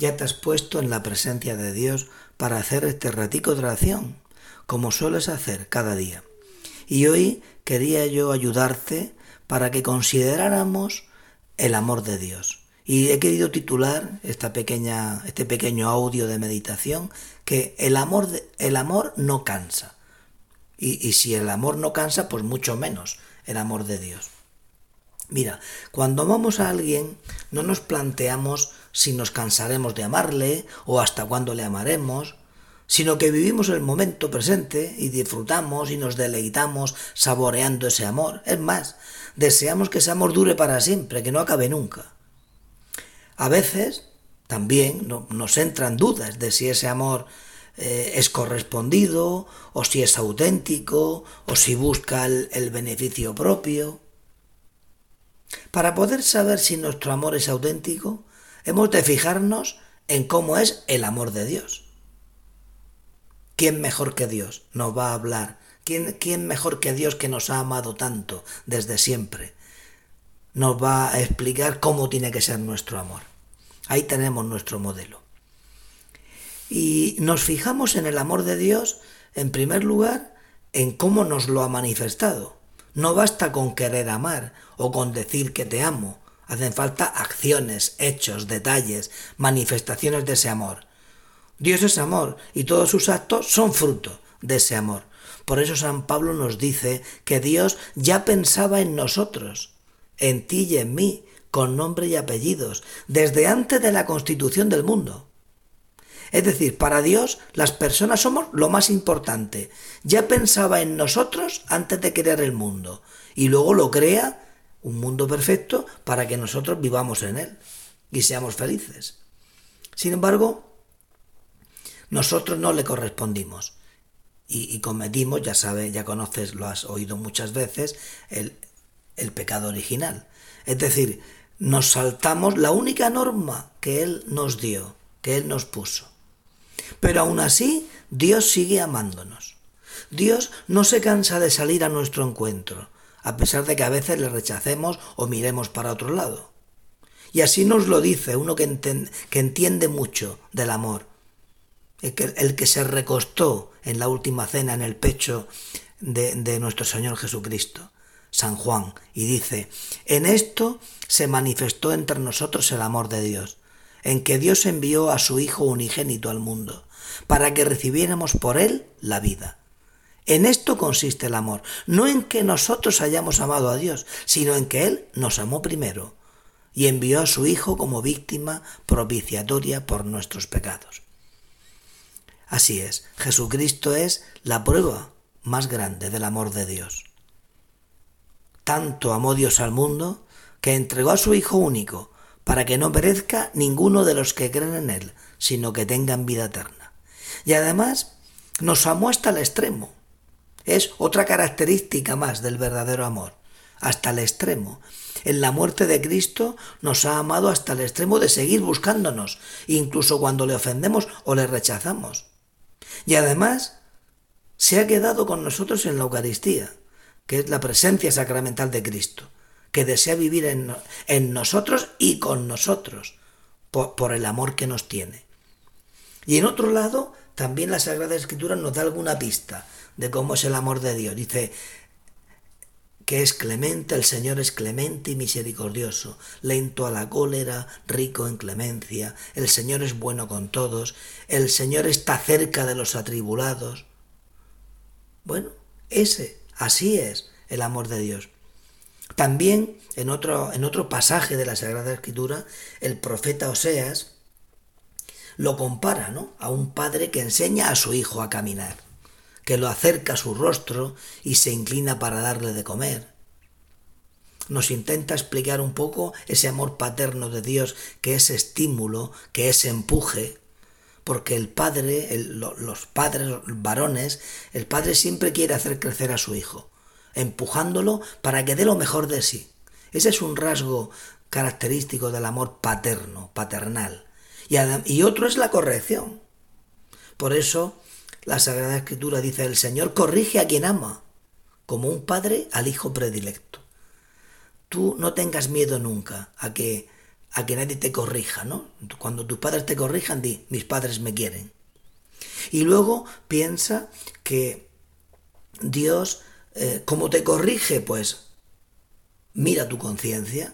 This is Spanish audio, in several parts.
ya te has puesto en la presencia de Dios para hacer este ratico de oración, como sueles hacer cada día. Y hoy quería yo ayudarte para que consideráramos el amor de Dios. Y he querido titular esta pequeña, este pequeño audio de meditación que el amor, el amor no cansa. Y, y si el amor no cansa, pues mucho menos el amor de Dios. Mira, cuando amamos a alguien, no nos planteamos si nos cansaremos de amarle o hasta cuándo le amaremos, sino que vivimos el momento presente y disfrutamos y nos deleitamos saboreando ese amor. Es más, deseamos que ese amor dure para siempre, que no acabe nunca. A veces también nos entran dudas de si ese amor eh, es correspondido o si es auténtico o si busca el beneficio propio. Para poder saber si nuestro amor es auténtico, hemos de fijarnos en cómo es el amor de Dios. ¿Quién mejor que Dios nos va a hablar? ¿Quién, ¿Quién, mejor que Dios que nos ha amado tanto desde siempre? Nos va a explicar cómo tiene que ser nuestro amor. Ahí tenemos nuestro modelo. Y nos fijamos en el amor de Dios, en primer lugar, en cómo nos lo ha manifestado. No basta con querer amar o con decir que te amo. Hacen falta acciones, hechos, detalles, manifestaciones de ese amor. Dios es amor y todos sus actos son fruto de ese amor. Por eso San Pablo nos dice que Dios ya pensaba en nosotros, en ti y en mí, con nombre y apellidos, desde antes de la constitución del mundo. Es decir, para Dios las personas somos lo más importante. Ya pensaba en nosotros antes de crear el mundo y luego lo crea un mundo perfecto para que nosotros vivamos en él y seamos felices. Sin embargo, nosotros no le correspondimos y, cometimos, ya sabes, ya conoces, lo has oído muchas veces, el, el pecado original. Es decir, nos saltamos la única norma que Él nos dio, que Él nos puso. Pero aún así, Dios sigue amándonos. Dios no se cansa de salir a nuestro encuentro, a pesar de que a veces le rechacemos o miremos para otro lado. Y así nos lo dice uno que, entiende mucho del amor, el que, se recostó en la última cena en el pecho de, de nuestro Señor Jesucristo, San Juan, y dice, en esto se manifestó entre nosotros el amor de Dios, en que Dios envió a su Hijo unigénito al mundo, para que recibiéramos por Él la vida. En esto consiste el amor, no en que nosotros hayamos amado a Dios, sino en que Él nos amó primero y envió a su Hijo como víctima propiciatoria por nuestros pecados. Así es, Jesucristo es la prueba más grande del amor de Dios. Tanto amó Dios al mundo que entregó a su Hijo único para que no perezca ninguno de los que creen en Él, sino que tengan vida eterna. Y además nos amó hasta el extremo. Es otra característica más del verdadero amor, hasta el extremo. En la muerte de Cristo nos ha amado hasta el extremo de seguir buscándonos, incluso cuando le ofendemos o le rechazamos. Y además se ha quedado con nosotros en la Eucaristía, que es la presencia sacramental de Cristo que desea vivir en, nosotros y con nosotros, por, el amor que nos tiene. Y en otro lado, también la Sagrada Escritura nos da alguna pista de cómo es el amor de Dios. Dice que es clemente, el Señor es clemente y misericordioso, lento a la cólera, rico en clemencia, el Señor es bueno con todos, el Señor está cerca de los atribulados. Bueno, ese, así es el amor de Dios. También en otro, en otro pasaje de la Sagrada Escritura, el profeta Oseas lo compara ¿no? a un padre que enseña a su hijo a caminar, que lo acerca a su rostro y se inclina para darle de comer. Nos intenta explicar un poco ese amor paterno de Dios que es estímulo, que es empuje, porque el padre, los padres varones, el padre siempre quiere hacer crecer a su hijo empujándolo para que dé lo mejor de sí. Ese es un rasgo característico del amor paterno, paternal. Y, otro es la corrección. Por eso la Sagrada Escritura dice, el Señor corrige a quien ama, como un padre al hijo predilecto. Tú no tengas miedo nunca a que a que nadie te corrija, ¿no? Cuando tus padres te corrijan, di, mis padres me quieren. Y luego piensa que Dios, eh, ¿cómo te corrige? Pues mira tu conciencia.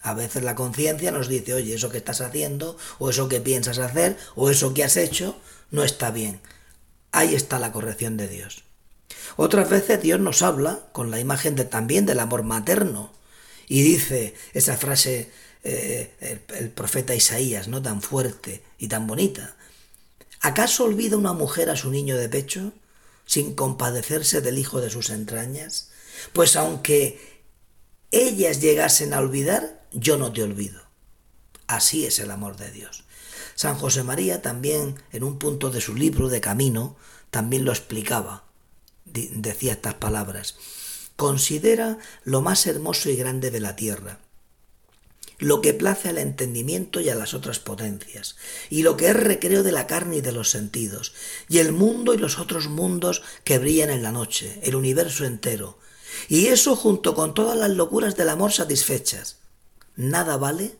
A veces la conciencia nos dice, oye, eso que estás haciendo, o eso que piensas hacer, o eso que has hecho, no está bien. Ahí está la corrección de Dios. Otras veces Dios nos habla con la imagen también del amor materno. Y dice esa frase eh, el, el, profeta Isaías, ¿no? Tan fuerte y tan bonita. ¿Acaso olvida una mujer a su niño de pecho sin compadecerse del hijo de sus entrañas? Pues aunque ellas llegasen a olvidar, yo no te olvido. Así es el amor de Dios. San José María también, en un punto de su libro de Camino, también lo explicaba. Decía estas palabras. Considera lo más hermoso y grande de la tierra, lo que place al entendimiento y a las otras potencias, y lo que es recreo de la carne y de los sentidos, y el mundo y los otros mundos que brillan en la noche, el universo entero, y eso junto con todas las locuras del amor satisfechas. Nada vale,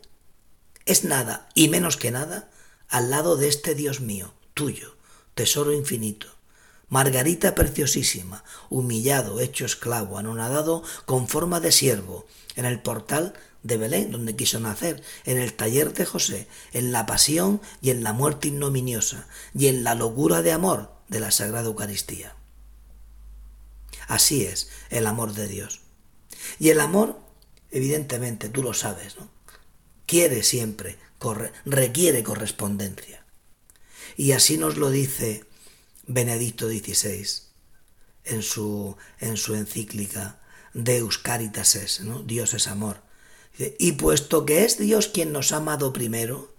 es nada y menos que nada al lado de este Dios mío, tuyo, tesoro infinito. Margarita preciosísima, humillado, hecho esclavo, anonadado con forma de siervo, en el portal de Belén, donde quiso nacer, en el taller de José, en la pasión y en la muerte ignominiosa, y en la locura de amor de la Sagrada Eucaristía. Así es el amor de Dios. Y el amor, evidentemente, tú lo sabes, ¿no? Quiere siempre requiere correspondencia. Y así nos lo dice Benedicto XVI en su, en su encíclica Deus Caritas es, ¿no? Dios es amor. Y puesto que es Dios quien nos ha amado primero,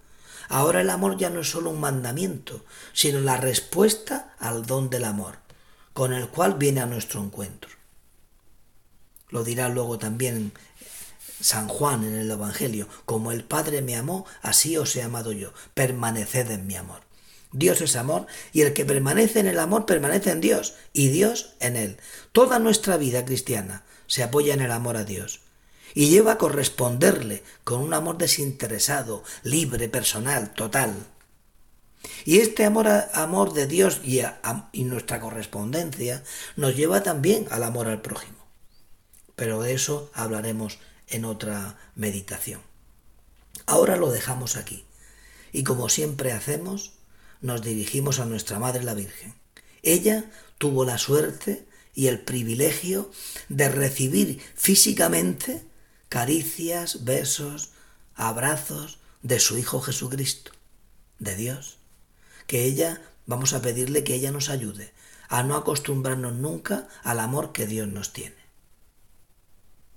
ahora el amor ya no es solo un mandamiento, sino la respuesta al don del amor, con el cual viene a nuestro encuentro. Lo dirá luego también San Juan en el Evangelio, como el Padre me amó, así os he amado yo, permaneced en mi amor. Dios es amor y el que permanece en el amor permanece en Dios y Dios en él. Toda nuestra vida cristiana se apoya en el amor a Dios y lleva a corresponderle con un amor desinteresado, libre, personal, total. Y este amor, amor de Dios y, y nuestra correspondencia nos lleva también al amor al prójimo. Pero de eso hablaremos en otra meditación. Ahora lo dejamos aquí y como siempre hacemos, nos dirigimos a nuestra Madre la Virgen. Ella tuvo la suerte y el privilegio de recibir físicamente caricias, besos, abrazos de su Hijo Jesucristo, de Dios. Que ella, vamos a pedirle que ella nos ayude a no acostumbrarnos nunca al amor que Dios nos tiene.